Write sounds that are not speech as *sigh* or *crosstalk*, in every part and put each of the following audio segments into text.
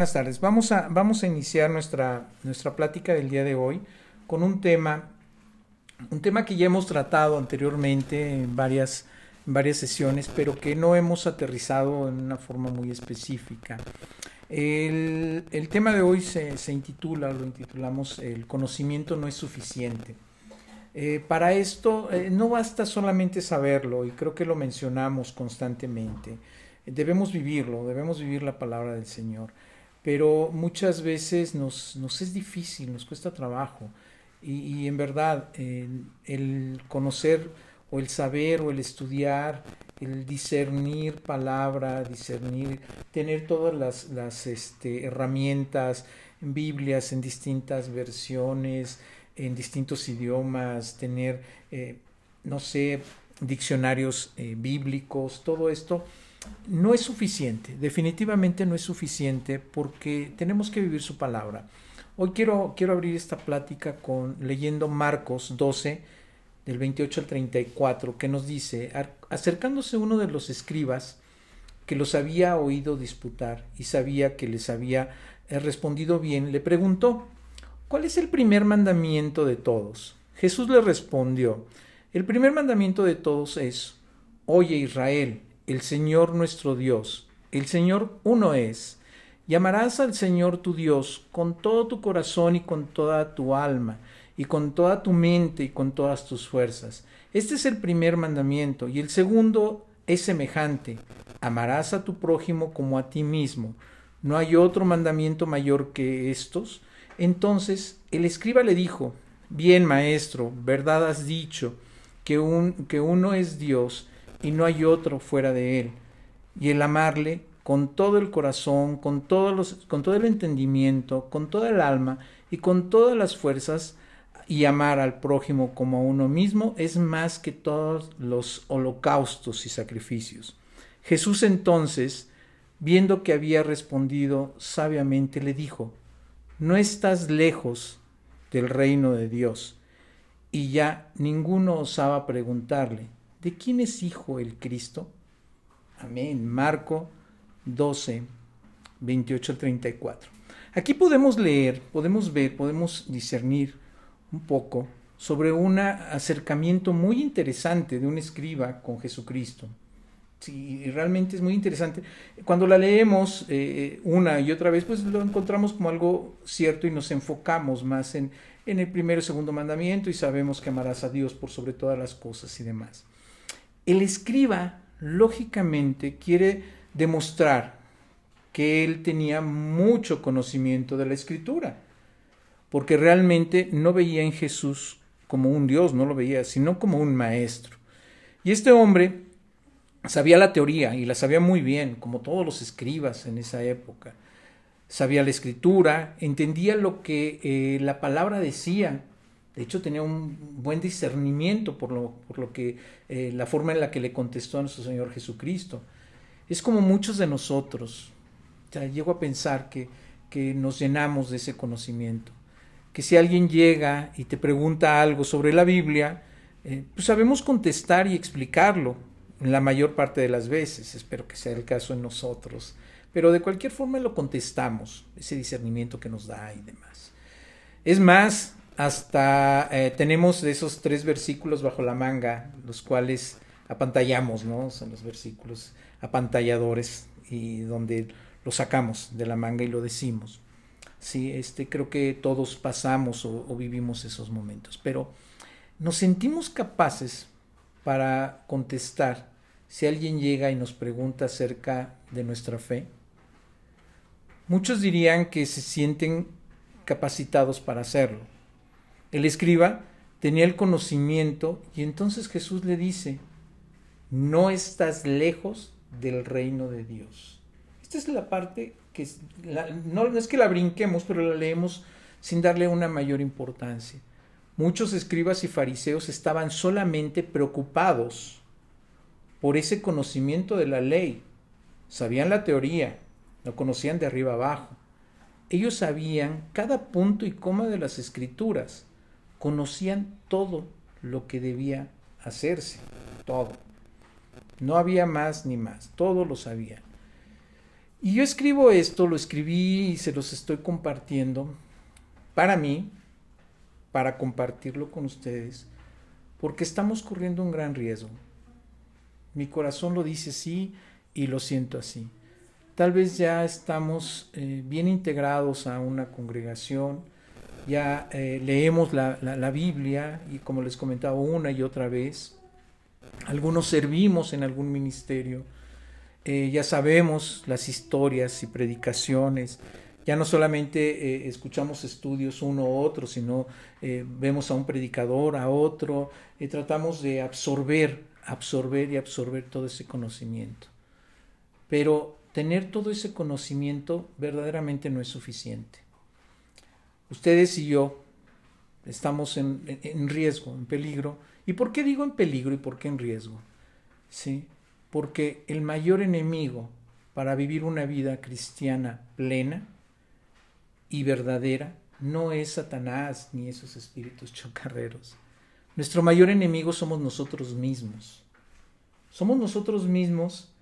Buenas tardes. Vamos a, vamos a iniciar nuestra, nuestra plática del día de hoy con un tema, un tema que ya hemos tratado anteriormente en varias, varias sesiones, pero que no hemos aterrizado en una forma muy específica. El, el tema de hoy se, se, intitula, lo intitulamos El conocimiento no es suficiente. Eh, para esto eh, no basta solamente saberlo, y creo que lo mencionamos constantemente. Debemos vivirlo, debemos vivir la palabra del Señor pero muchas veces nos, nos es difícil, nos cuesta trabajo. Y, y en verdad, el, conocer o el saber o el estudiar, el discernir palabra, discernir, tener todas las, las este, herramientas, en Biblias en distintas versiones, en distintos idiomas, tener, eh, no sé, diccionarios eh, bíblicos, todo esto no es suficiente, definitivamente no es suficiente porque tenemos que vivir su palabra. Hoy quiero, quiero abrir esta plática con leyendo Marcos 12, del 28 al 34, que nos dice, acercándose uno de los escribas que los había oído disputar y sabía que les había eh, respondido bien, le preguntó, ¿cuál es el primer mandamiento de todos? Jesús le respondió, el primer mandamiento de todos es, Oye Israel, el Señor nuestro Dios, el Señor uno es. Llamarás al Señor tu Dios con todo tu corazón y con toda tu alma, y con toda tu mente y con todas tus fuerzas. Este es el primer mandamiento, y el segundo es semejante. Amarás a tu prójimo como a ti mismo. ¿No hay otro mandamiento mayor que estos? Entonces el escriba le dijo, Bien, maestro, verdad has dicho, que, que uno es Dios, y no hay otro fuera de Él. Y el amarle con todo el corazón, con, todos con todo el entendimiento, con toda el alma y con todas las fuerzas, y amar al prójimo como a uno mismo es más que todos los holocaustos y sacrificios. Jesús entonces, viendo que había respondido sabiamente, le dijo, no estás lejos del reino de Dios. Y ya ninguno osaba preguntarle, ¿De quién es hijo el Cristo? Amén. Marco 12, 28 al 34. Aquí podemos leer, podemos ver, podemos discernir un poco sobre un acercamiento muy interesante de un escriba con Jesucristo. Sí, realmente es muy interesante. Cuando la leemos eh, una y otra vez, pues lo encontramos como algo cierto y nos enfocamos más en, en el primero y segundo mandamiento y sabemos que amarás a Dios por sobre todas las cosas y demás. El escriba, lógicamente, quiere demostrar que él tenía mucho conocimiento de la escritura, porque realmente no veía en Jesús como un Dios, no lo veía, sino como un maestro. Y este hombre sabía la teoría y la sabía muy bien, como todos los escribas en esa época. Sabía la escritura, entendía lo que eh, la palabra decía de hecho, tenía un buen discernimiento por lo, por lo que eh, la forma en la que le contestó a nuestro Señor Jesucristo. Es como muchos de nosotros. O llego a pensar que, que nos llenamos de ese conocimiento. Que si alguien llega y te pregunta algo sobre la Biblia, eh, pues sabemos contestar y explicarlo la mayor parte de las veces. Espero que sea el caso en nosotros. Pero de cualquier forma lo contestamos, ese discernimiento que nos da y demás. Es más, hasta eh, tenemos esos tres versículos bajo la manga, los cuales apantallamos, ¿no? Son los versículos apantalladores y donde lo sacamos de la manga y lo decimos. Sí, este, creo que todos pasamos o, o vivimos esos momentos, pero nos sentimos capaces para contestar si alguien llega y nos pregunta acerca de nuestra fe. Muchos dirían que se sienten capacitados para hacerlo el escriba tenía el conocimiento y entonces Jesús le dice, no estás lejos del reino de Dios. Esta es la parte que no, es que la brinquemos, pero la leemos sin darle una mayor importancia. Muchos escribas y fariseos estaban solamente preocupados por ese conocimiento de la ley. Sabían la teoría, lo conocían de arriba abajo. Ellos sabían cada punto y coma de las escrituras conocían todo lo que debía hacerse, todo. No había más ni más, todo lo sabían. Y yo escribo esto, lo escribí y se los estoy compartiendo para mí, para compartirlo con ustedes, porque estamos corriendo un gran riesgo. Mi corazón lo dice así y lo siento así. Tal vez ya estamos eh, bien integrados a una congregación, ya eh, leemos la, la, Biblia y como les comentaba una y otra vez, algunos servimos en algún ministerio, eh, ya sabemos las historias y predicaciones, ya no solamente escuchamos estudios uno u otro, sino vemos a un predicador, a otro, tratamos de absorber, absorber y absorber todo ese conocimiento. Pero tener todo ese conocimiento verdaderamente no es suficiente. Ustedes y yo estamos en, riesgo, en peligro. ¿Y por qué digo en peligro y por qué en riesgo? ¿Sí? Porque el mayor enemigo para vivir una vida cristiana plena y verdadera no es Satanás ni esos espíritus *laughs* chocarreros. Nuestro mayor enemigo somos nosotros mismos. Somos nosotros mismos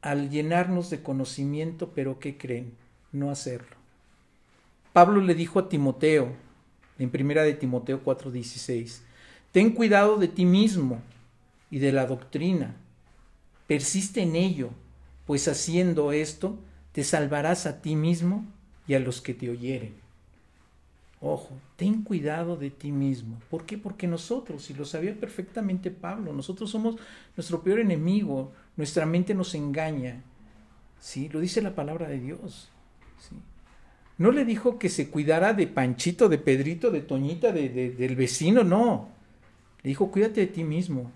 al llenarnos de conocimiento, pero ¿qué creen? No hacerlo. Pablo le dijo a Timoteo, en primera de Timoteo 4:16, ten cuidado de ti mismo y de la doctrina, persiste en ello, pues haciendo esto te salvarás a ti mismo y a los que te oyeren. Ojo, ten cuidado de ti mismo. ¿Por qué? Porque nosotros, y lo sabía perfectamente Pablo, nosotros somos nuestro peor enemigo, nuestra mente nos engaña. ¿Sí? Lo dice la palabra de Dios. ¿sí? No le dijo que se cuidara de Panchito, de Pedrito, de Toñita, de, del vecino, no. Le dijo, cuídate de ti mismo.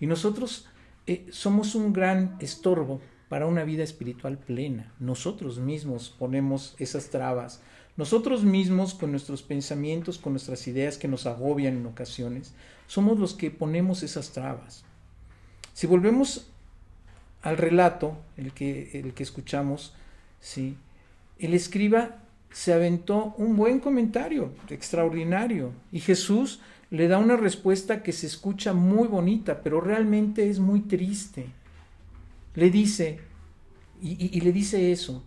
Y nosotros eh, somos un gran estorbo para una vida espiritual plena. Nosotros mismos ponemos esas trabas nosotros mismos, con nuestros pensamientos, con nuestras ideas que nos agobian en ocasiones, somos los que ponemos esas trabas. Si volvemos al relato, el que, el que escuchamos, ¿sí? el escriba se aventó un buen comentario, extraordinario, y Jesús le da una respuesta que se escucha muy bonita, pero realmente es muy triste. Le dice, y, le dice eso,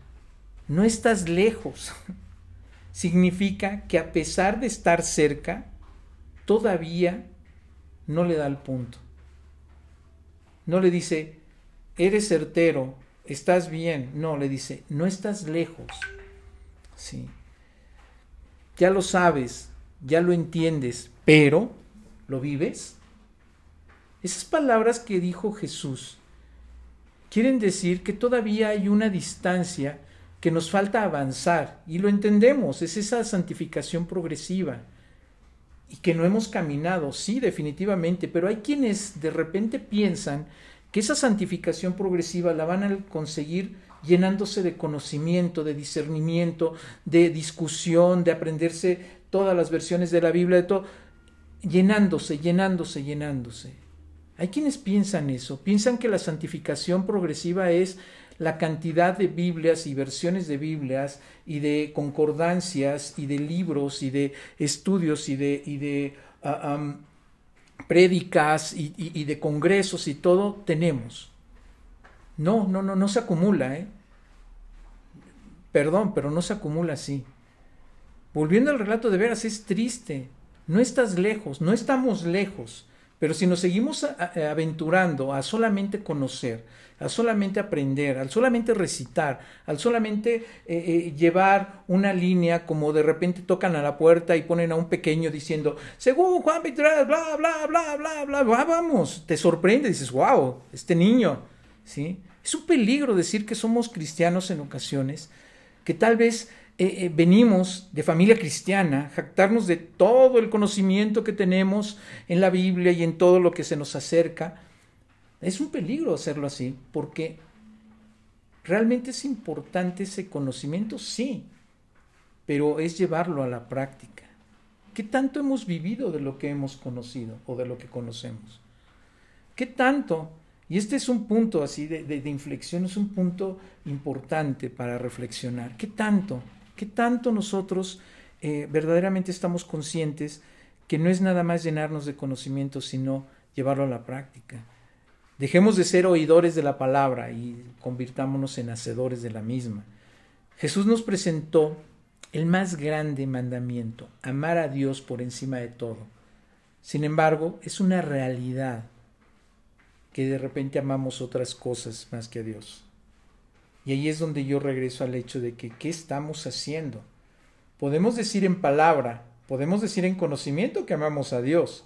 no estás lejos, *laughs* significa que a pesar de estar cerca, todavía no le da el punto. No le dice, eres certero, estás bien. No, le dice, no estás lejos. Sí. Ya lo sabes, ya lo entiendes, pero ¿lo vives? Esas palabras que dijo Jesús quieren decir que todavía hay una distancia que nos falta avanzar y lo entendemos, es esa santificación progresiva y que no hemos caminado, sí, definitivamente, pero hay quienes de repente piensan que esa santificación progresiva la van a conseguir llenándose de conocimiento, de discernimiento, de discusión, de aprenderse todas las versiones de la Biblia, de todo, llenándose, llenándose, llenándose. Hay quienes piensan eso, piensan que la santificación progresiva es la cantidad de Biblias y versiones de Biblias y de concordancias y de libros y de estudios y de, y de ah, prédicas y, de congresos y todo tenemos. No, no, no, no se acumula, ¿eh? Perdón, pero no se acumula así. Volviendo al relato de veras, es triste. No estás lejos, no estamos lejos. Pero si nos seguimos aventurando a solamente conocer, a solamente aprender, al solamente recitar, al solamente eh, eh, llevar una línea como de repente tocan a la puerta y ponen a un pequeño diciendo, según Juan 23, bla, bla, bla, bla, bla, bla, vamos, te sorprende, dices, wow, este niño, ¿sí? Es un peligro decir que somos cristianos en ocasiones, que tal vez eh, eh, venimos de familia cristiana, jactarnos de todo el conocimiento que tenemos en la Biblia y en todo lo que se nos acerca, es un peligro hacerlo así, porque realmente es importante ese conocimiento, sí, pero es llevarlo a la práctica. ¿Qué tanto hemos vivido de lo que hemos conocido o de lo que conocemos? ¿Qué tanto? Y este es un punto así de, inflexión, es un punto importante para reflexionar. ¿Qué tanto? ¿Qué tanto nosotros eh, verdaderamente estamos conscientes que no es nada más llenarnos de conocimiento, sino llevarlo a la práctica? Dejemos de ser oidores de la palabra y convirtámonos en hacedores de la misma. Jesús nos presentó el más grande mandamiento, amar a Dios por encima de todo. Sin embargo, es una realidad que de repente amamos otras cosas más que a Dios. Y ahí es donde yo regreso al hecho de que ¿qué estamos haciendo? Podemos decir en palabra, podemos decir en conocimiento que amamos a Dios.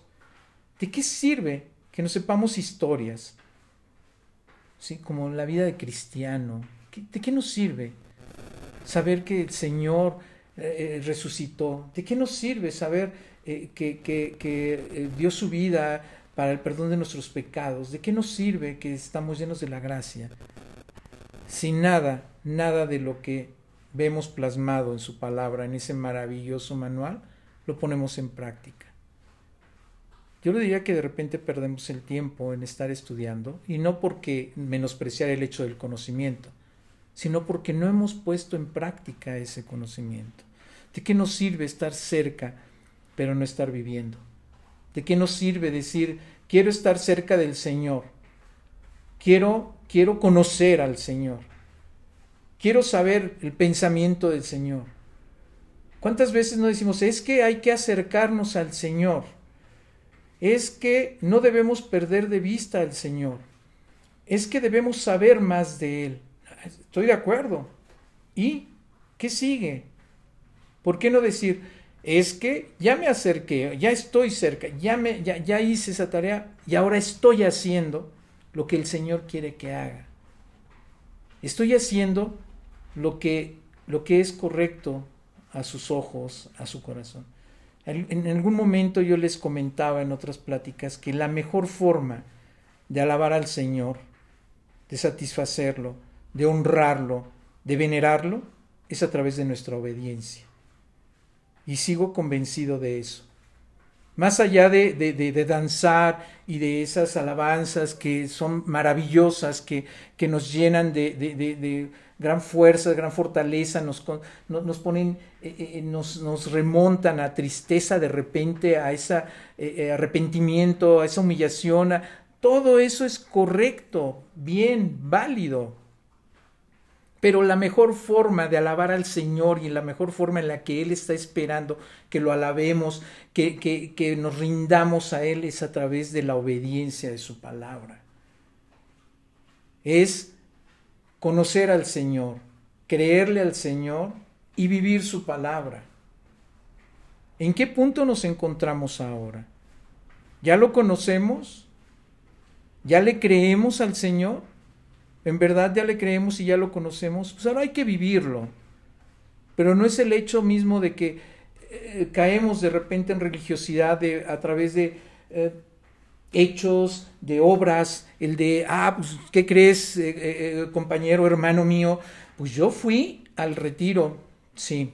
¿De qué sirve que no sepamos historias? ¿Sí? Como la vida de cristiano. ¿De qué nos sirve saber que el Señor eh, eh, resucitó? ¿De qué nos sirve saber eh, que, que dio su vida para el perdón de nuestros pecados? ¿De qué nos sirve que estamos llenos de la gracia? Sin nada, nada de lo que vemos plasmado en su palabra, en ese maravilloso manual, lo ponemos en práctica. Yo le diría que de repente perdemos el tiempo en estar estudiando, y no porque menospreciar el hecho del conocimiento, sino porque no hemos puesto en práctica ese conocimiento. ¿De qué nos sirve estar cerca, pero no estar viviendo? ¿De qué nos sirve decir, quiero estar cerca del Señor? Quiero, quiero conocer al Señor. Quiero saber el pensamiento del Señor. ¿Cuántas veces no decimos, es que hay que acercarnos al Señor? Es que no debemos perder de vista al Señor. Es que debemos saber más de Él. Estoy de acuerdo. ¿Y qué sigue? ¿Por qué no decir, es que ya me acerqué, ya estoy cerca, ya, me, ya, ya hice esa tarea y ahora estoy haciendo lo que el Señor quiere que haga? Estoy haciendo lo que, lo que es correcto a sus ojos, a su corazón. En algún momento yo les comentaba en otras pláticas que la mejor forma de alabar al Señor, de satisfacerlo, de honrarlo, de venerarlo, es a través de nuestra obediencia. Y sigo convencido de eso. Más allá de, de, danzar y de esas alabanzas que son maravillosas, que, que nos llenan de, gran fuerza, gran fortaleza, nos, nos ponen, eh, eh, nos, nos, remontan a tristeza de repente, a ese eh, arrepentimiento, a esa humillación, todo eso es correcto, bien, válido. Pero la mejor forma de alabar al Señor y la mejor forma en la que Él está esperando que lo alabemos, que, que, que nos rindamos a Él es a través de la obediencia de su palabra. Es conocer al Señor, creerle al Señor y vivir su palabra. ¿En qué punto nos encontramos ahora? ¿Ya lo conocemos? ¿Ya le creemos al Señor? ¿En verdad ya le creemos y ya lo conocemos? Pues ahora hay que vivirlo. Pero no es el hecho mismo de que eh, caemos de repente en religiosidad a través de eh, hechos, de obras, el de, ah, pues, ¿qué crees, eh, compañero, hermano mío? Pues yo fui al retiro, sí.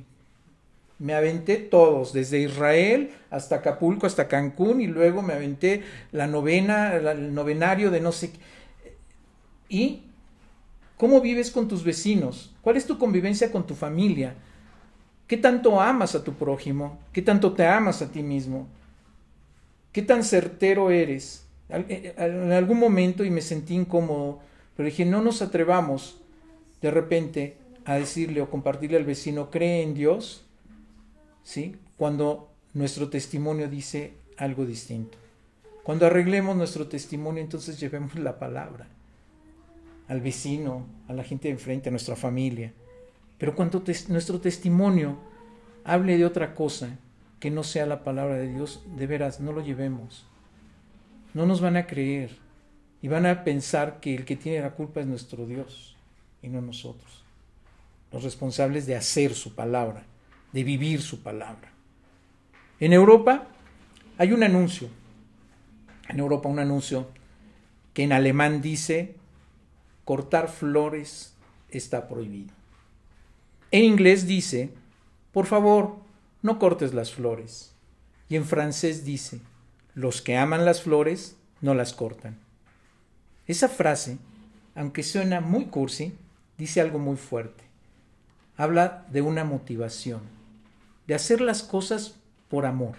Me aventé todos, desde Israel hasta Acapulco, hasta Cancún, y luego me aventé la novena, el novenario de no sé qué. ¿Y cómo vives con tus vecinos? ¿Cuál es tu convivencia con tu familia? ¿Qué tanto amas a tu prójimo? ¿Qué tanto te amas a ti mismo? ¿Qué tan certero eres? Eh, en algún momento y me sentí incómodo, pero dije, no nos atrevamos de repente a decirle o compartirle al vecino, cree en Dios, ¿sí? Cuando nuestro testimonio dice algo distinto. Cuando arreglemos nuestro testimonio, entonces llevemos la palabra al vecino, a la gente de enfrente, a nuestra familia. Pero cuando nuestro testimonio hable de otra cosa, que no sea la palabra de Dios, de veras, no lo llevemos. No nos van a creer y van a pensar que el que tiene la culpa es nuestro Dios y no nosotros. Los responsables de hacer su palabra, de vivir su palabra. En Europa hay un anuncio, en Europa un anuncio que en alemán dice, cortar flores está prohibido. En inglés dice, por favor, no cortes las flores. Y en francés dice, los que aman las flores no las cortan. Esa frase, aunque suena muy cursi, dice algo muy fuerte. Habla de una motivación, de hacer las cosas por amor,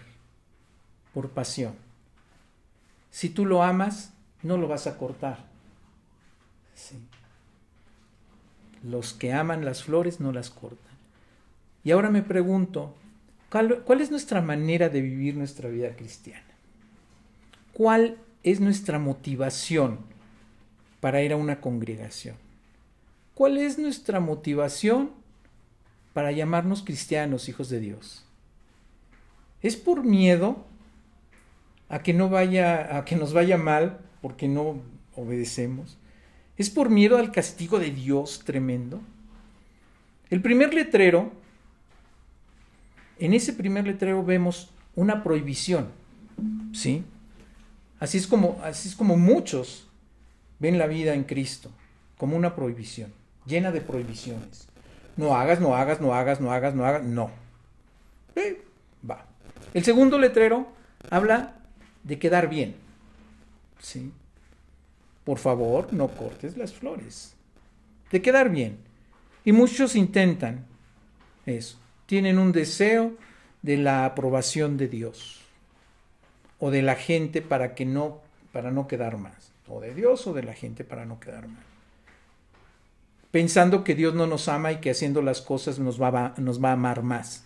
por pasión. Si tú lo amas, no lo vas a cortar. Sí. Los que aman las flores no las cortan. Y ahora me pregunto, ¿cuál, ¿cuál, es nuestra manera de vivir nuestra vida cristiana? ¿Cuál es nuestra motivación para ir a una congregación? ¿Cuál es nuestra motivación para llamarnos cristianos, hijos de Dios? ¿Es por miedo a que no vaya a que nos vaya mal porque no obedecemos? ¿Es por miedo al castigo de Dios tremendo? El primer letrero, en ese primer letrero vemos una prohibición, ¿sí? Así es como, así es como muchos ven la vida en Cristo, como una prohibición, llena de prohibiciones. No hagas, no hagas, no hagas, no hagas, no hagas, no. Va. El segundo letrero habla de quedar bien, ¿sí? Por favor, no cortes las flores. De quedar bien. Y muchos intentan eso. Tienen un deseo de la aprobación de Dios o de la gente para que no para no quedar más, o de Dios o de la gente para no quedar mal. Pensando que Dios no nos ama y que haciendo las cosas nos va, nos va a amar más.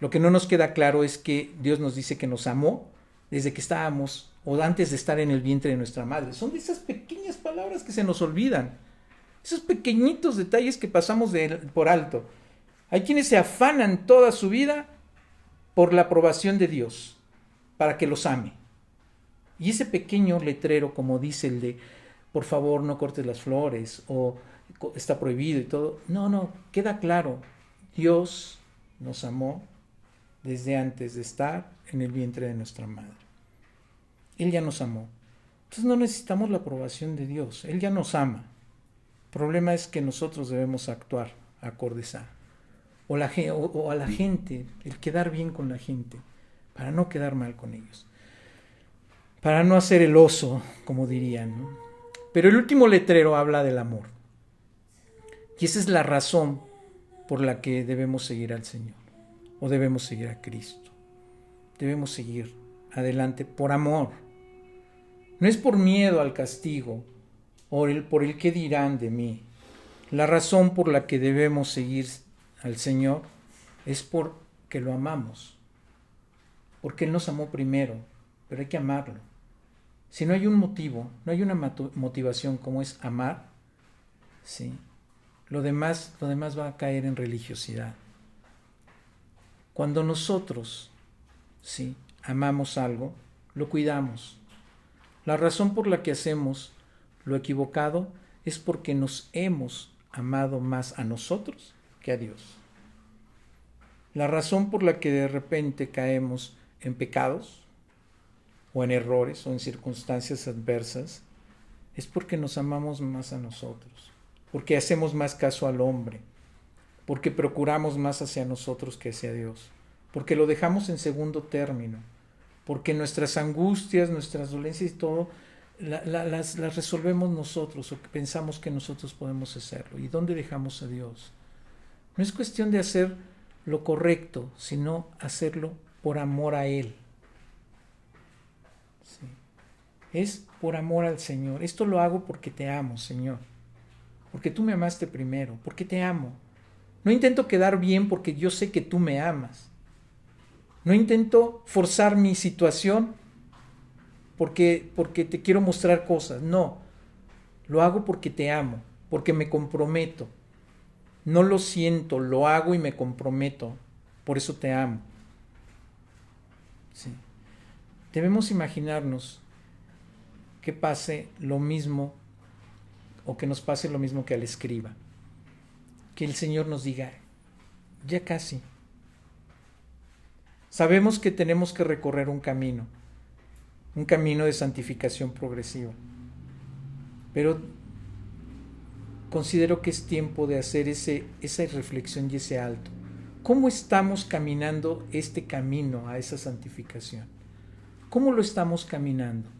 Lo que no nos queda claro es que Dios nos dice que nos amó desde que estábamos o antes de estar en el vientre de nuestra madre. Son de esas pequeñas palabras que se nos olvidan, esos pequeñitos detalles que pasamos por alto. Hay quienes se afanan toda su vida por la aprobación de Dios, para que los ame. Y ese pequeño letrero, como dice el de, por favor no cortes las flores, o está prohibido y todo, no, no, queda claro, Dios nos amó desde antes de estar en el vientre de nuestra madre. Él ya nos amó. Entonces no necesitamos la aprobación de Dios. Él ya nos ama. El problema es que nosotros debemos actuar acordes a. O, o, a la gente, el quedar bien con la gente, para no quedar mal con ellos. Para no hacer el oso, como dirían. Pero el último letrero habla del amor. Y esa es la razón por la que debemos seguir al Señor. O debemos seguir a Cristo. Debemos seguir adelante por amor. No es por miedo al castigo o por el que dirán de mí. La razón por la que debemos seguir al Señor es porque lo amamos. Porque Él nos amó primero, pero hay que amarlo. Si no hay un motivo, no hay una motivación como es amar, ¿sí? lo, demás, lo demás va a caer en religiosidad. Cuando nosotros ¿sí? amamos algo, lo cuidamos. La razón por la que hacemos lo equivocado es porque nos hemos amado más a nosotros que a Dios. La razón por la que de repente caemos en pecados o en errores o en circunstancias adversas es porque nos amamos más a nosotros, porque hacemos más caso al hombre, porque procuramos más hacia nosotros que hacia Dios, porque lo dejamos en segundo término porque nuestras angustias, nuestras dolencias y todo, las, las, resolvemos nosotros o pensamos que nosotros podemos hacerlo. ¿Y dónde dejamos a Dios? No es cuestión de hacer lo correcto, sino hacerlo por amor a Él. Es por amor al Señor. Esto lo hago porque te amo, Señor. Porque tú me amaste primero, porque te amo. No intento quedar bien porque yo sé que tú me amas. No intento forzar mi situación porque, porque te quiero mostrar cosas. No, lo hago porque te amo, porque me comprometo. No lo siento, lo hago y me comprometo. Por eso te amo. Sí. Debemos imaginarnos que pase lo mismo o que nos pase lo mismo que al escriba. Que el Señor nos diga, ya casi, Sabemos que tenemos que recorrer un camino, un camino de santificación progresiva. Pero considero que es tiempo de hacer ese, esa reflexión y ese alto. ¿Cómo estamos caminando este camino a esa santificación? ¿Cómo lo estamos caminando?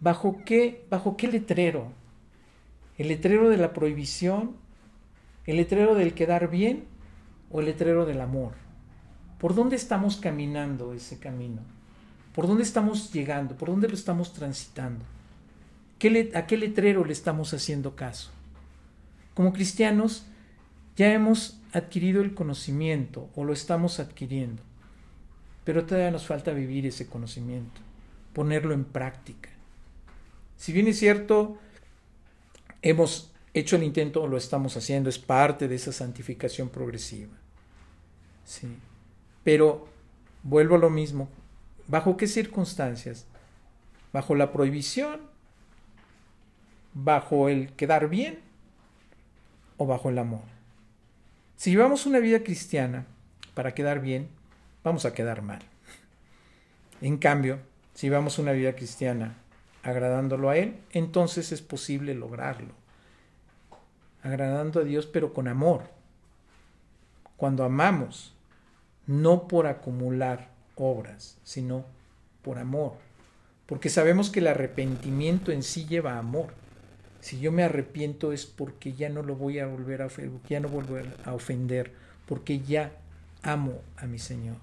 ¿Bajo qué, bajo qué letrero? ¿El letrero de la prohibición? ¿El letrero del quedar bien? ¿O el letrero del amor? ¿Por dónde estamos caminando ese camino? ¿Por dónde estamos llegando? ¿Por dónde lo estamos transitando? ¿a qué letrero le estamos haciendo caso? Como cristianos ya hemos adquirido el conocimiento o lo estamos adquiriendo, pero todavía nos falta vivir ese conocimiento, ponerlo en práctica. Si bien es cierto, hemos hecho el intento o lo estamos haciendo, es parte de esa santificación progresiva. Sí. Pero vuelvo a lo mismo. ¿Bajo qué circunstancias? ¿Bajo la prohibición? ¿Bajo el quedar bien? ¿O bajo el amor? Si llevamos una vida cristiana para quedar bien, vamos a quedar mal. En cambio, si llevamos una vida cristiana agradándolo a Él, entonces es posible lograrlo. Agradando a Dios, pero con amor. Cuando amamos, no por acumular obras, sino por amor. Porque sabemos que el arrepentimiento en sí lleva amor. Si yo me arrepiento es porque ya no lo voy a volver a ofender, ya no volver a ofender, porque ya amo a mi Señor.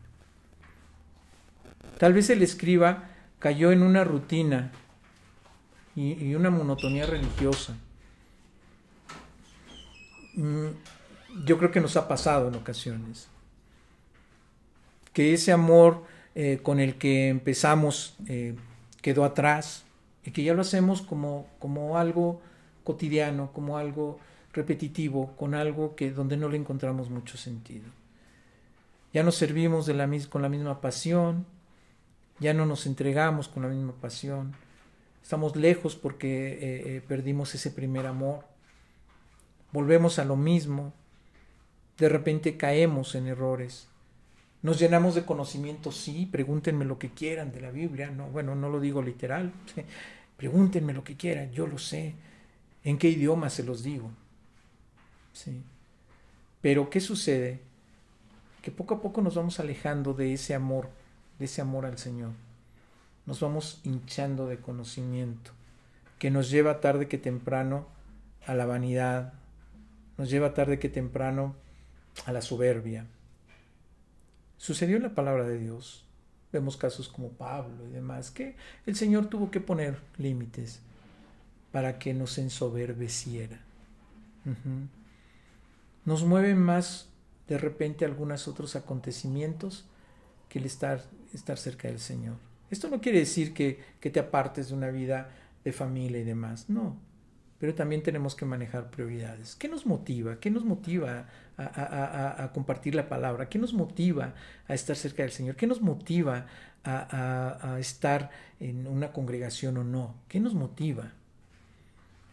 Tal vez el escriba cayó en una rutina y, una monotonía religiosa. Mm, yo creo que nos ha pasado en ocasiones que ese amor eh, con el que empezamos eh, quedó atrás y que ya lo hacemos como, como algo cotidiano, como algo repetitivo, con algo que donde no le encontramos mucho sentido. Ya nos servimos de la, con la misma pasión, ya no nos entregamos con la misma pasión, estamos lejos porque eh, perdimos ese primer amor, volvemos a lo mismo, de repente caemos en errores, nos llenamos de conocimiento, sí, pregúntenme lo que quieran de la Biblia, no, bueno, no lo digo literal, *laughs* pregúntenme lo que quieran, yo lo sé, en qué idioma se los digo. Sí. Pero ¿qué sucede? Que poco a poco nos vamos alejando de ese amor, de ese amor al Señor. Nos vamos hinchando de conocimiento, que nos lleva tarde que temprano a la vanidad, nos lleva tarde que temprano a la soberbia, Sucedió la palabra de Dios. Vemos casos como Pablo y demás, que el Señor tuvo que poner límites para que nos ensoberbeciera. Nos mueven más de repente algunos otros acontecimientos que el estar, estar cerca del Señor. Esto no quiere decir que, que te apartes de una vida de familia y demás, no, pero también tenemos que manejar prioridades. ¿Qué nos motiva? ¿Qué nos motiva a, compartir la palabra? ¿Qué nos motiva a estar cerca del Señor? ¿Qué nos motiva a, estar en una congregación o no? ¿Qué nos motiva?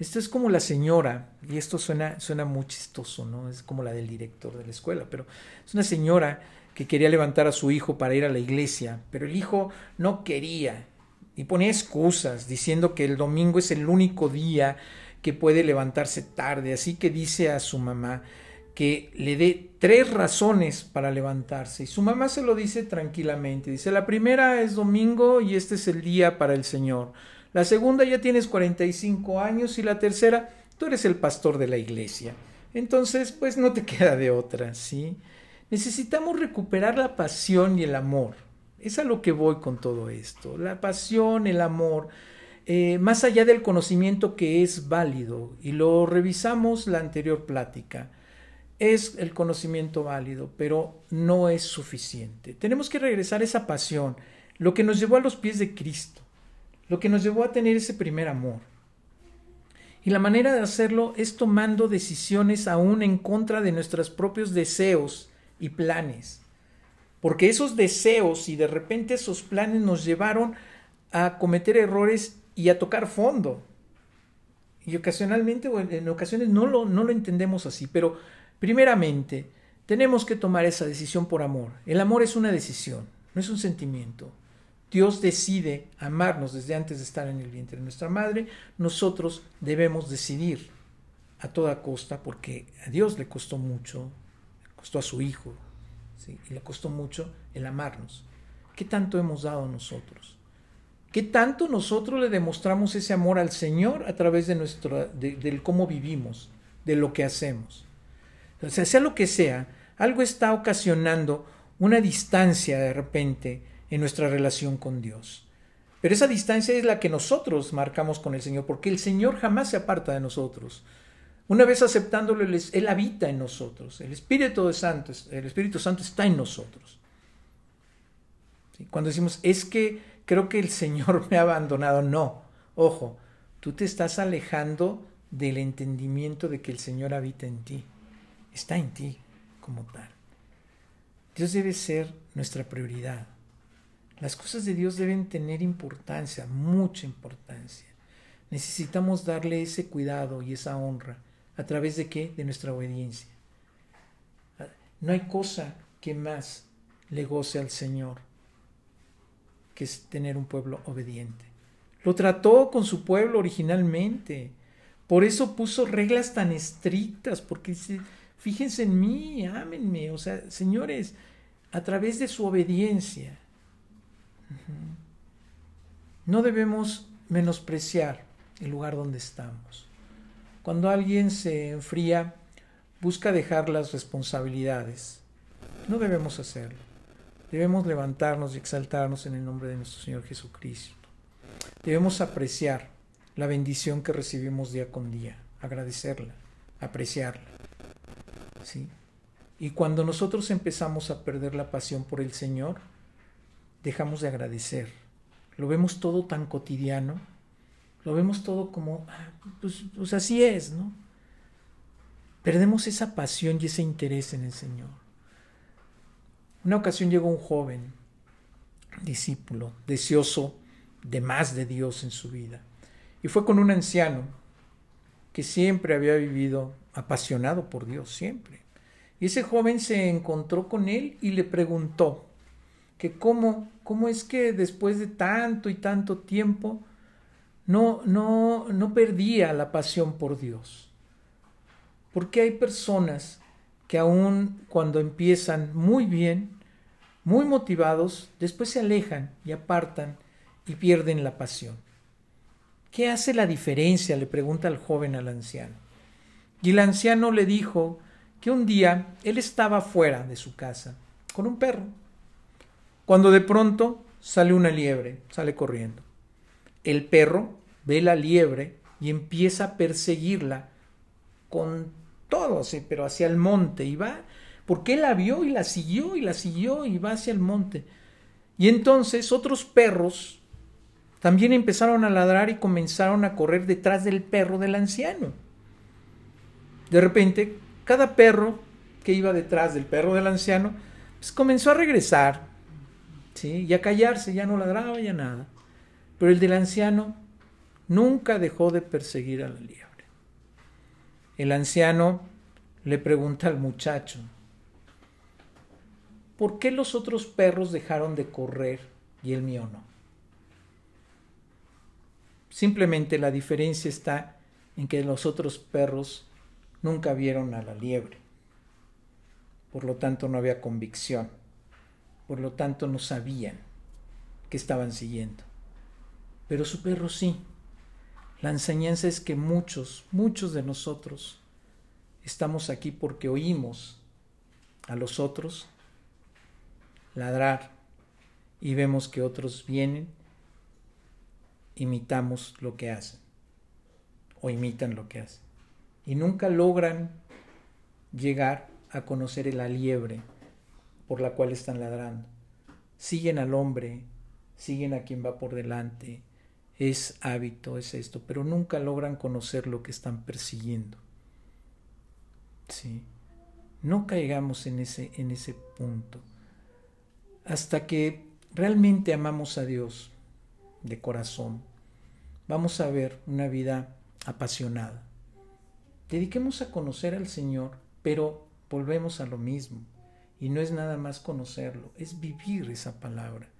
Esto es como la señora, y esto suena, suena muy chistoso, ¿no? Es como la del director de la escuela, pero es una señora que quería levantar a su hijo para ir a la iglesia, pero el hijo no quería y ponía excusas diciendo que el domingo es el único día que puede levantarse tarde, así que dice a su mamá que le dé tres razones para levantarse y su mamá se lo dice tranquilamente. Dice, la primera es domingo y este es el día para el Señor. La segunda ya tienes 45 años y la tercera, tú eres el pastor de la iglesia. Entonces, pues no te *laughs* queda de otra, ¿sí? Necesitamos recuperar la pasión y el amor. Es a lo que voy con todo esto. La pasión, el amor. Eh, más allá del conocimiento que es válido, y lo revisamos la anterior plática, es el conocimiento válido, pero no es suficiente. Tenemos que regresar a esa pasión, lo que nos llevó a los pies de Cristo, lo que nos llevó a tener ese primer amor. Y la manera de hacerlo es tomando decisiones aún en contra de nuestros propios deseos y planes. Porque esos deseos y de repente esos planes nos llevaron a cometer errores y a tocar fondo. Y ocasionalmente, o en ocasiones no lo, no lo entendemos así, pero primeramente tenemos que tomar esa decisión por amor. El amor es una decisión, no es un sentimiento. Dios decide amarnos desde antes de estar en el vientre de nuestra madre. Nosotros debemos decidir a toda costa, porque a Dios le costó mucho, costó a su Hijo, y le costó mucho el amarnos. ¿Qué tanto hemos dado nosotros? ¿Qué tanto nosotros le demostramos ese amor al Señor a través de nuestro, del cómo vivimos, de lo que hacemos? Sea, sea lo que sea, algo está ocasionando una distancia de repente en nuestra relación con Dios. Pero esa distancia es la que nosotros marcamos con el Señor, porque el Señor jamás se aparta de nosotros. Una vez aceptándolo, Él, habita en nosotros. El Espíritu Santo, el Espíritu Santo está en nosotros. Cuando decimos, es que creo que el Señor me ha abandonado, no. Ojo, tú te estás alejando del entendimiento de que el Señor habita en ti. Está en ti como tal. Dios debe ser nuestra prioridad. Las cosas de Dios deben tener importancia, mucha importancia. Necesitamos darle ese cuidado y esa honra. ¿A través de qué? De nuestra obediencia. No hay cosa que más le goce al Señor que es tener un pueblo obediente. Lo trató con su pueblo originalmente. Por eso puso reglas tan estrictas, porque fíjense en mí, ámenme. O sea, señores, a través de su obediencia, no debemos menospreciar el lugar donde estamos. Cuando alguien se enfría, busca dejar las responsabilidades. No debemos hacerlo. Debemos levantarnos y exaltarnos en el nombre de nuestro Señor Jesucristo. Debemos apreciar la bendición que recibimos día con día, agradecerla, apreciarla. ¿sí? Y cuando nosotros empezamos a perder la pasión por el Señor, dejamos de agradecer. Lo vemos todo tan cotidiano, lo vemos todo como, ah, pues, pues así es, ¿no? Perdemos esa pasión y ese interés en el Señor. Una ocasión llegó un joven, discípulo, deseoso de más de Dios en su vida, y fue con un anciano que siempre había vivido apasionado por Dios, siempre. Y ese joven se encontró con él y le preguntó que cómo, cómo es que después de tanto y tanto tiempo no, no, no perdía la pasión por Dios. Porque hay personas que aun cuando empiezan muy bien, muy motivados, después se alejan y apartan y pierden la pasión. ¿Qué hace la diferencia? le pregunta el joven al anciano. Y el anciano le dijo que un día él estaba fuera de su casa con un perro, cuando de pronto sale una liebre, sale corriendo. El perro ve la liebre y empieza a perseguirla con todo, pero hacia el monte y va, porque él la vio y la siguió y la siguió y va hacia el monte. Y entonces otros perros también empezaron a ladrar y comenzaron a correr detrás del perro del anciano. De repente cada perro que iba detrás del perro del anciano, pues comenzó a regresar, ¿sí? Y a callarse, ya no ladraba, ya nada. Pero el del anciano nunca dejó de perseguir a la. El anciano le pregunta al muchacho, ¿por qué los otros perros dejaron de correr y el mío no? Simplemente la diferencia está en que los otros perros nunca vieron a la liebre. Por lo tanto, no había convicción. Por lo tanto, no sabían que estaban siguiendo. Pero su perro sí. La enseñanza es que muchos, muchos de nosotros estamos aquí porque oímos a los otros ladrar y vemos que otros vienen, imitamos lo que hacen o imitan lo que hacen y nunca logran llegar a conocer la liebre por la cual están ladrando. Siguen al hombre, siguen a quien va por delante, es hábito, es esto, pero nunca logran conocer lo que están persiguiendo. Sí. No caigamos en ese, en ese punto. Hasta que realmente amamos a Dios de corazón, vamos a ver una vida apasionada. Dediquemos a conocer al Señor, pero volvemos a lo mismo. Y no es nada más conocerlo, es vivir esa palabra.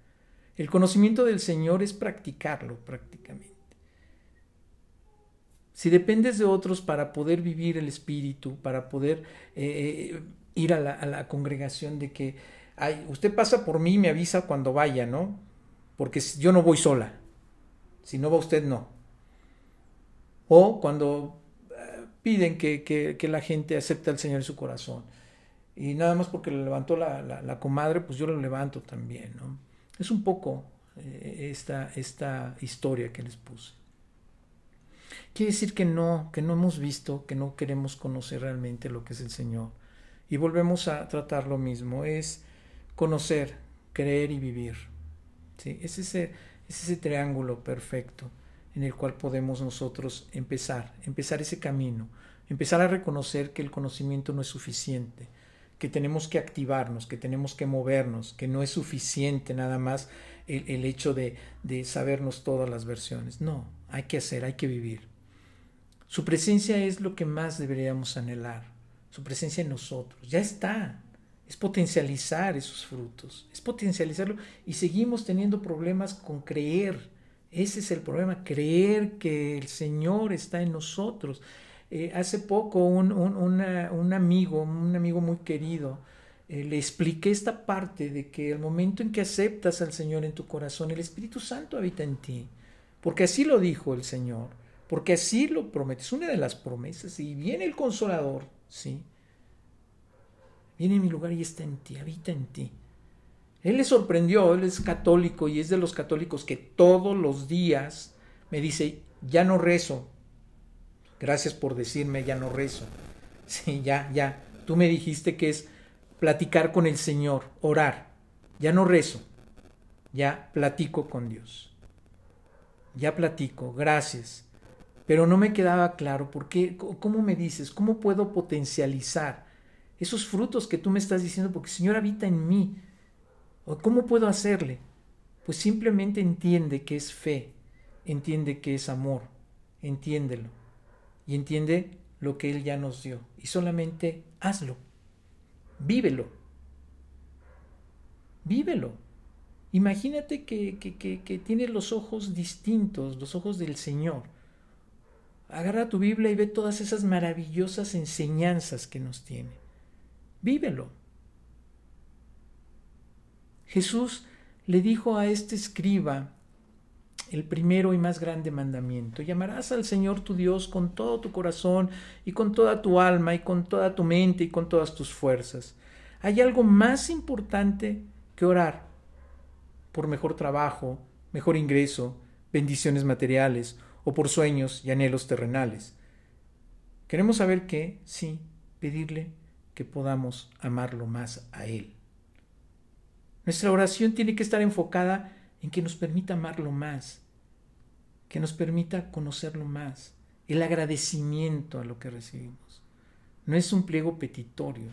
El conocimiento del Señor es practicarlo prácticamente. Si dependes de otros para poder vivir el Espíritu, para poder eh, eh, ir a la, congregación de que ay, usted pasa por mí y me avisa cuando vaya, ¿no? Porque yo no voy sola. Si no va usted, no. O cuando piden que, la gente acepte al Señor en su corazón. Y nada más porque le levantó la, la, comadre, pues yo lo levanto también, ¿no? Es un poco eh, esta, esta historia que les puse. Quiere decir que no, que no hemos visto, que no queremos conocer realmente lo que es el Señor. Y volvemos a tratar lo mismo, es conocer, creer y vivir. ¿Sí? Es, ese, es ese triángulo perfecto en el cual podemos nosotros empezar, empezar ese camino, empezar a reconocer que el conocimiento no es suficiente, que tenemos que activarnos, que tenemos que movernos, que no es suficiente nada más el, el hecho de, de sabernos todas las versiones. No, hay que hacer, hay que vivir. Su presencia es lo que más deberíamos anhelar, su presencia en nosotros. Ya está, es potencializar esos frutos, es potencializarlo y seguimos teniendo problemas con creer. Ese es el problema, creer que el Señor está en nosotros. Eh, hace poco un, un, amigo, un amigo muy querido, eh, le expliqué esta parte de que el momento en que aceptas al Señor en tu corazón, el Espíritu Santo habita en ti, porque así lo dijo el Señor porque así lo promete, es una de las promesas, y viene el consolador, ¿sí? Viene en mi lugar y está en ti, habita en ti. Él le sorprendió, él es católico y es de los católicos que todos los días me dice, ya no rezo. Gracias por decirme, ya no rezo. *laughs* Sí, ya, ya. Tú me dijiste que es platicar con el Señor, orar. Ya no rezo. Ya platico con Dios. Ya platico, gracias pero no me quedaba claro por qué, cómo me dices, cómo puedo potencializar esos frutos que tú me estás diciendo, porque el Señor habita en mí. ¿O ¿Cómo puedo hacerle? Pues simplemente entiende que es fe, entiende que es amor, entiéndelo y entiende lo que Él ya nos dio. Y solamente hazlo, vívelo, vívelo. Imagínate que, que, que, tienes los ojos distintos, los ojos del Señor Agarra tu Biblia y ve todas esas maravillosas enseñanzas que nos tiene. Vívelo. Jesús le dijo a este escriba el primero y más grande mandamiento. Llamarás al Señor tu Dios con todo tu corazón y con toda tu alma y con toda tu mente y con todas tus fuerzas. Hay algo más importante que orar por mejor trabajo, mejor ingreso, bendiciones materiales o por sueños y anhelos terrenales. Queremos saber qué, sí, pedirle que podamos amarlo más a Él. Nuestra oración tiene que estar enfocada en que nos permita amarlo más, que nos permita conocerlo más, el agradecimiento a lo que recibimos. No es un pliego petitorio,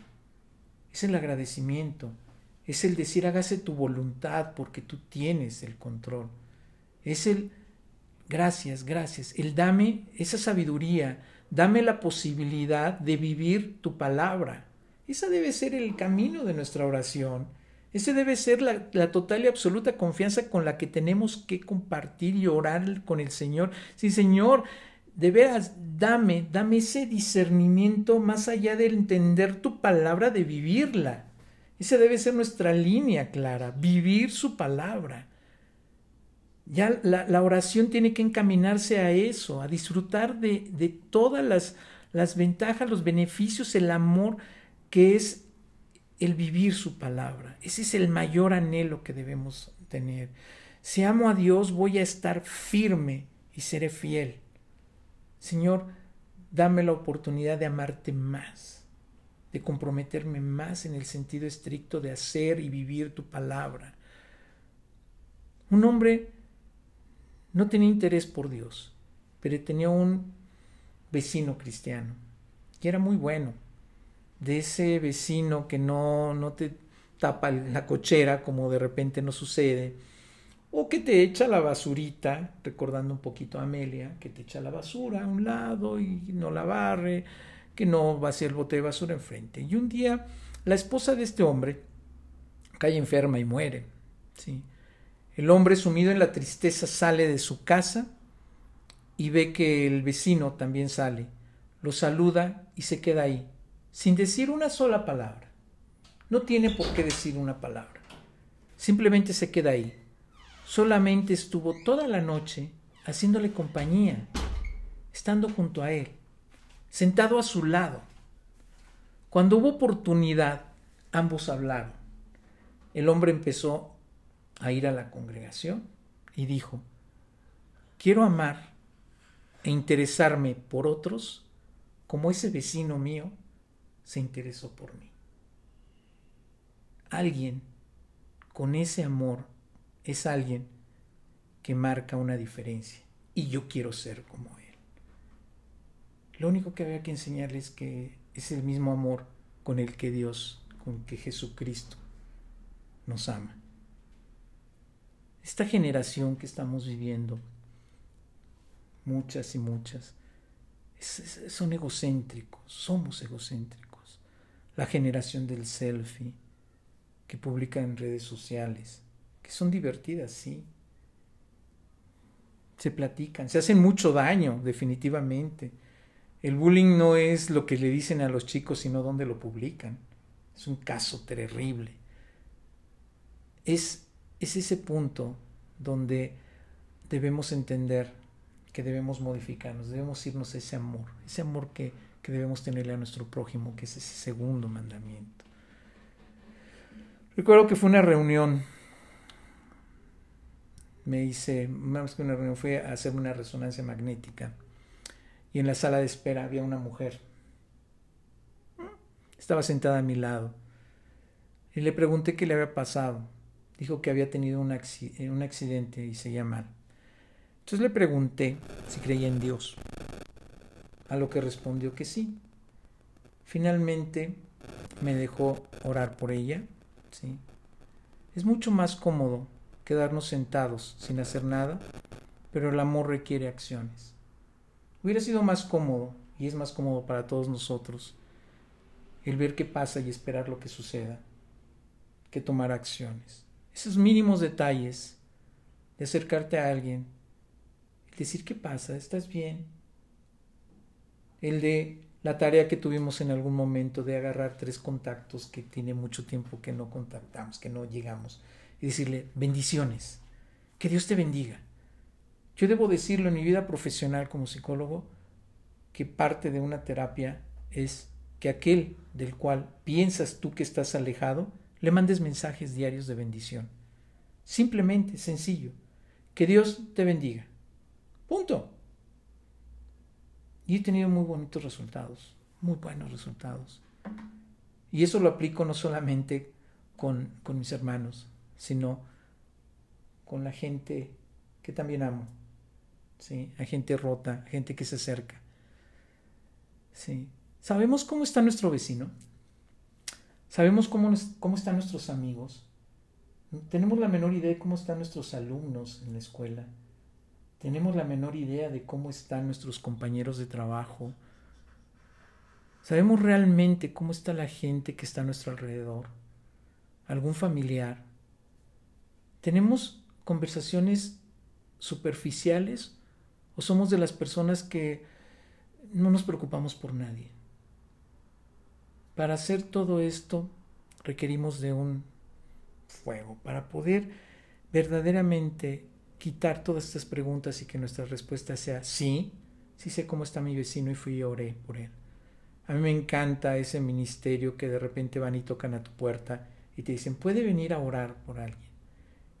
es el agradecimiento, es el decir hágase tu voluntad porque tú tienes el control, es el Gracias, gracias. El dame esa sabiduría, dame la posibilidad de vivir tu palabra. Esa debe ser el camino de nuestra oración. Ese debe ser la, total y absoluta confianza con la que tenemos que compartir y orar con el Señor. Sí, Señor, de veras, dame, dame ese discernimiento más allá de entender tu palabra, de vivirla. Esa debe ser nuestra línea clara, vivir su palabra. Ya la, oración tiene que encaminarse a eso, a disfrutar de, todas las ventajas, los beneficios, el amor que es el vivir su palabra. Ese es el mayor anhelo que debemos tener. Si amo a Dios, voy a estar firme y seré fiel. Señor, dame la oportunidad de amarte más, de comprometerme más en el sentido estricto de hacer y vivir tu palabra. Un hombre no tenía interés por Dios, pero tenía un vecino cristiano que era muy bueno. De ese vecino que no, no te tapa la cochera como de repente nos sucede, o que te echa la basurita, recordando un poquito a Amelia, que te echa la basura a un lado y no la barre, que no va hacia el bote de basura enfrente. Y un día la esposa de este hombre cae enferma y muere. ¿sí? El hombre sumido en la tristeza sale de su casa y ve que el vecino también sale. Lo saluda y se queda ahí, sin decir una sola palabra. No tiene por qué decir una palabra. Simplemente se queda ahí. Solamente estuvo toda la noche haciéndole compañía, estando junto a él, sentado a su lado. Cuando hubo oportunidad, ambos hablaron. El hombre empezó a ir a la congregación y dijo, quiero amar e interesarme por otros como ese vecino mío se interesó por mí. Alguien con ese amor es alguien que marca una diferencia y yo quiero ser como él. Lo único que había que enseñarles es que es el mismo amor con el que Dios, con que Jesucristo nos ama. Esta generación que estamos viviendo, muchas y muchas, son egocéntricos, somos egocéntricos. La generación del selfie, que publica en redes sociales, que son divertidas, sí. Se platican, se hacen mucho daño, definitivamente. El bullying no es lo que le dicen a los chicos, sino dónde lo publican. Es un caso terrible. Es, es ese punto donde debemos entender que debemos modificarnos, debemos irnos a ese amor, ese amor que, que debemos tenerle a nuestro prójimo, que es ese segundo mandamiento. Recuerdo que fue una reunión, me hice, más que una reunión, fue a hacerme una resonancia magnética y en la sala de espera había una mujer. Estaba sentada a mi lado y le pregunté qué le había pasado. Dijo que había tenido un, accidente y seguía mal. Entonces le pregunté si creía en Dios, a lo que respondió que sí. Finalmente me dejó orar por ella. ¿sí? Es mucho más cómodo quedarnos sentados sin hacer nada, pero el amor requiere acciones. Hubiera sido más cómodo, y es más cómodo para todos nosotros, el ver qué pasa y esperar lo que suceda, que tomar acciones. Esos mínimos detalles de acercarte a alguien, decir qué pasa, estás bien, el de la tarea que tuvimos en algún momento de agarrar tres contactos que tiene mucho tiempo que no contactamos, que no llegamos, y decirle bendiciones, que Dios te bendiga. Yo debo decirlo en mi vida profesional como psicólogo, que parte de una terapia es que aquel del cual piensas tú que estás alejado, le mandes mensajes diarios de bendición. Simplemente, sencillo. Que Dios te bendiga. Punto. Y he tenido muy bonitos resultados, muy buenos resultados. Y eso lo aplico no solamente con, con mis hermanos, sino con la gente que también amo. ¿sí? Hay gente rota, gente que se acerca. ¿sí? ¿Sabemos cómo está nuestro vecino? ¿Sabemos cómo, cómo están nuestros amigos? ¿Tenemos la menor idea de cómo están nuestros alumnos en la escuela? ¿Tenemos la menor idea de cómo están nuestros compañeros de trabajo? ¿Sabemos realmente cómo está la gente que está a nuestro alrededor? ¿Algún familiar? ¿Tenemos conversaciones superficiales ¿O somos de las personas que no nos preocupamos por nadie? Para hacer todo esto requerimos de un fuego, para poder verdaderamente quitar todas estas preguntas y que nuestra respuesta sea sí, sí sé cómo está mi vecino y fui y oré por él. A mí me encanta ese ministerio que de repente van y tocan a tu puerta y te dicen, puede venir a orar por alguien.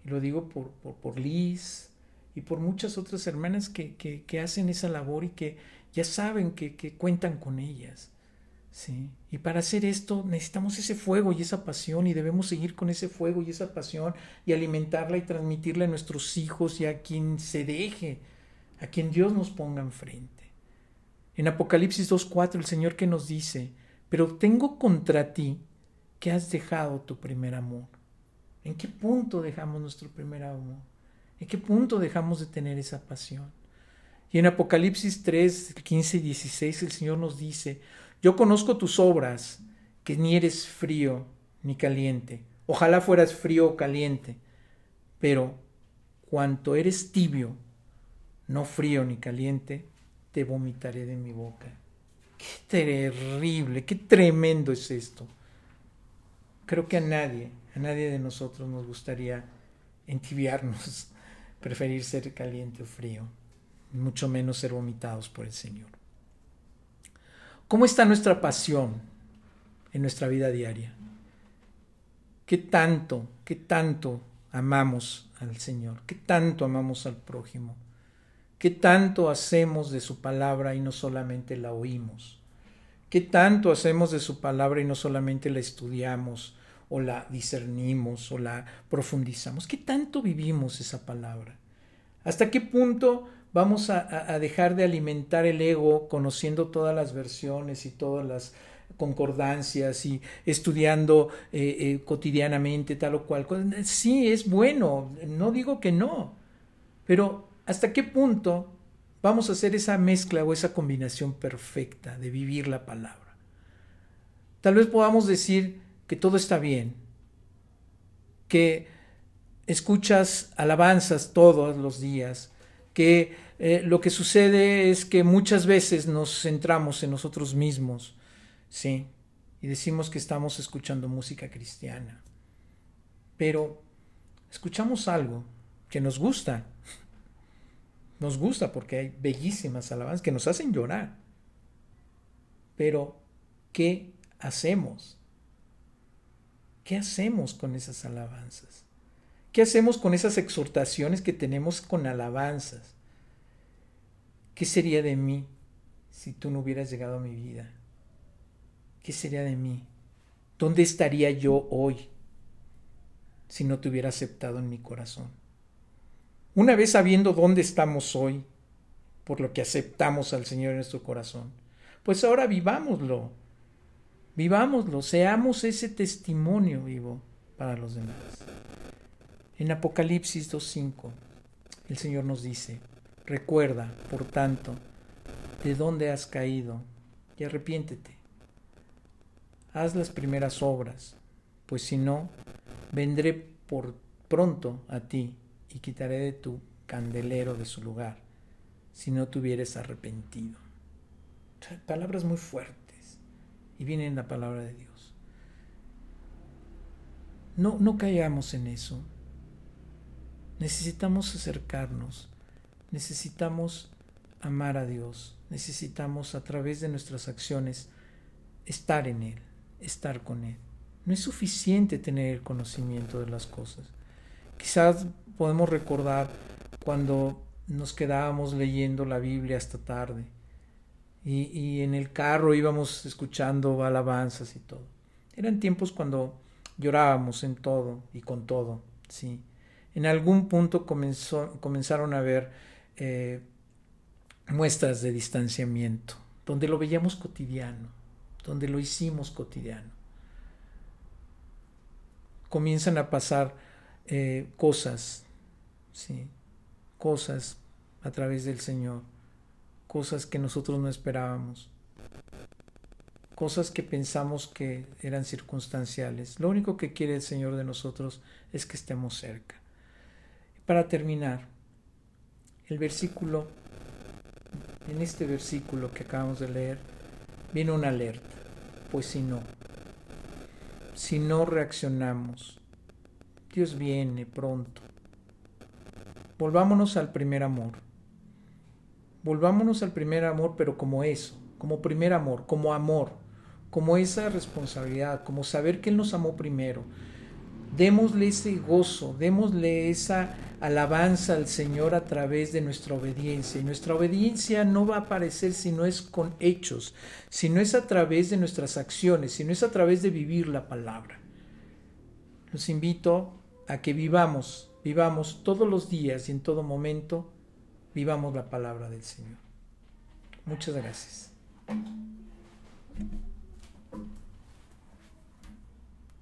Y lo digo por, por, Liz, y por muchas otras hermanas que, que, hacen esa labor y que ya saben que, que, cuentan con ellas. ¿Sí? Y para hacer esto necesitamos ese fuego y esa pasión y debemos seguir con ese fuego y esa pasión y alimentarla y transmitirla a nuestros hijos y a quien se deje, a quien Dios nos ponga enfrente. En Apocalipsis 2.4 el Señor que nos dice, pero tengo contra ti que has dejado tu primer amor. ¿En qué punto dejamos nuestro primer amor? ¿En qué punto dejamos de tener esa pasión? Y en Apocalipsis 3, 15 y 16 el Señor nos dice, yo conozco tus obras, que ni eres frío ni caliente. Ojalá fueras frío o caliente, pero cuanto eres tibio, no frío ni caliente, te vomitaré de mi boca. Qué terrible, qué tremendo es esto. Creo que a nadie, a nadie de nosotros nos gustaría entibiarnos *laughs* preferir ser caliente o frío, mucho menos ser vomitados por el Señor. ¿Cómo está nuestra pasión en nuestra vida diaria? ¿Qué tanto, qué tanto amamos al Señor? ¿Qué tanto amamos al prójimo? ¿Qué tanto hacemos de su palabra y no solamente la oímos? ¿Qué tanto hacemos de su palabra y no solamente la estudiamos o la discernimos o la profundizamos? ¿Qué tanto vivimos esa palabra? ¿Hasta qué punto vamos a, dejar de alimentar el ego conociendo todas las versiones y todas las concordancias y estudiando eh, eh, cotidianamente tal o cual. Sí, es bueno, no digo que no, pero ¿hasta qué punto vamos a hacer esa mezcla o esa combinación perfecta de vivir la palabra? Tal vez podamos decir que todo está bien, que escuchas alabanzas todos los días, que eh, lo que sucede es que muchas veces nos centramos en nosotros mismos, ¿sí? Y decimos que estamos escuchando música cristiana. Pero escuchamos algo que nos gusta. *laughs* Nos gusta porque hay bellísimas alabanzas que nos hacen llorar. Pero, ¿qué hacemos? ¿Qué hacemos con esas alabanzas? ¿Qué hacemos con esas exhortaciones que tenemos con alabanzas? ¿Qué sería de mí si tú no hubieras llegado a mi vida? ¿Qué sería de mí? ¿Dónde estaría yo hoy si no te hubiera aceptado en mi corazón? Una vez sabiendo dónde estamos hoy, por lo que aceptamos al Señor en nuestro corazón, pues ahora vivámoslo, vivámoslo, seamos ese testimonio vivo para los demás. En Apocalipsis 2.5, el Señor nos dice, recuerda, por tanto, de dónde has caído y arrepiéntete. Haz las primeras obras, pues si no, vendré por pronto a ti y quitaré de tu candelero de su lugar, si no te hubieres arrepentido. palabras muy fuertes y vienen la palabra de Dios. No, no caigamos en eso. Necesitamos acercarnos, necesitamos amar a Dios, necesitamos a través de nuestras acciones estar en Él, estar con Él. No es suficiente tener el conocimiento de las cosas. Quizás podemos recordar cuando nos quedábamos leyendo la Biblia hasta tarde y, y, en el carro íbamos escuchando alabanzas y todo. Eran tiempos cuando llorábamos en todo y con todo, sí en algún punto comenzaron a haber eh, muestras de distanciamiento, donde lo veíamos cotidiano, donde lo hicimos cotidiano. Comienzan a pasar eh, cosas, ¿sí? cosas a través del Señor, cosas que nosotros no esperábamos, cosas que pensamos que eran circunstanciales. Lo único que quiere el Señor de nosotros es que estemos cerca. Para terminar, el versículo, en este versículo que acabamos de leer, viene una alerta, pues si no, si no reaccionamos, Dios viene pronto. Volvámonos al primer amor. Volvámonos al primer amor, pero como eso, como primer amor, como amor, como esa responsabilidad, como saber que Él nos amó primero. Démosle ese gozo, démosle esa alabanza al Señor a través de nuestra obediencia. Y nuestra obediencia no va a aparecer si no es con hechos, si no es a través de nuestras acciones, si no es a través de vivir la palabra. Los invito a que vivamos, vivamos todos los días y en todo momento, vivamos la palabra del Señor. Muchas gracias.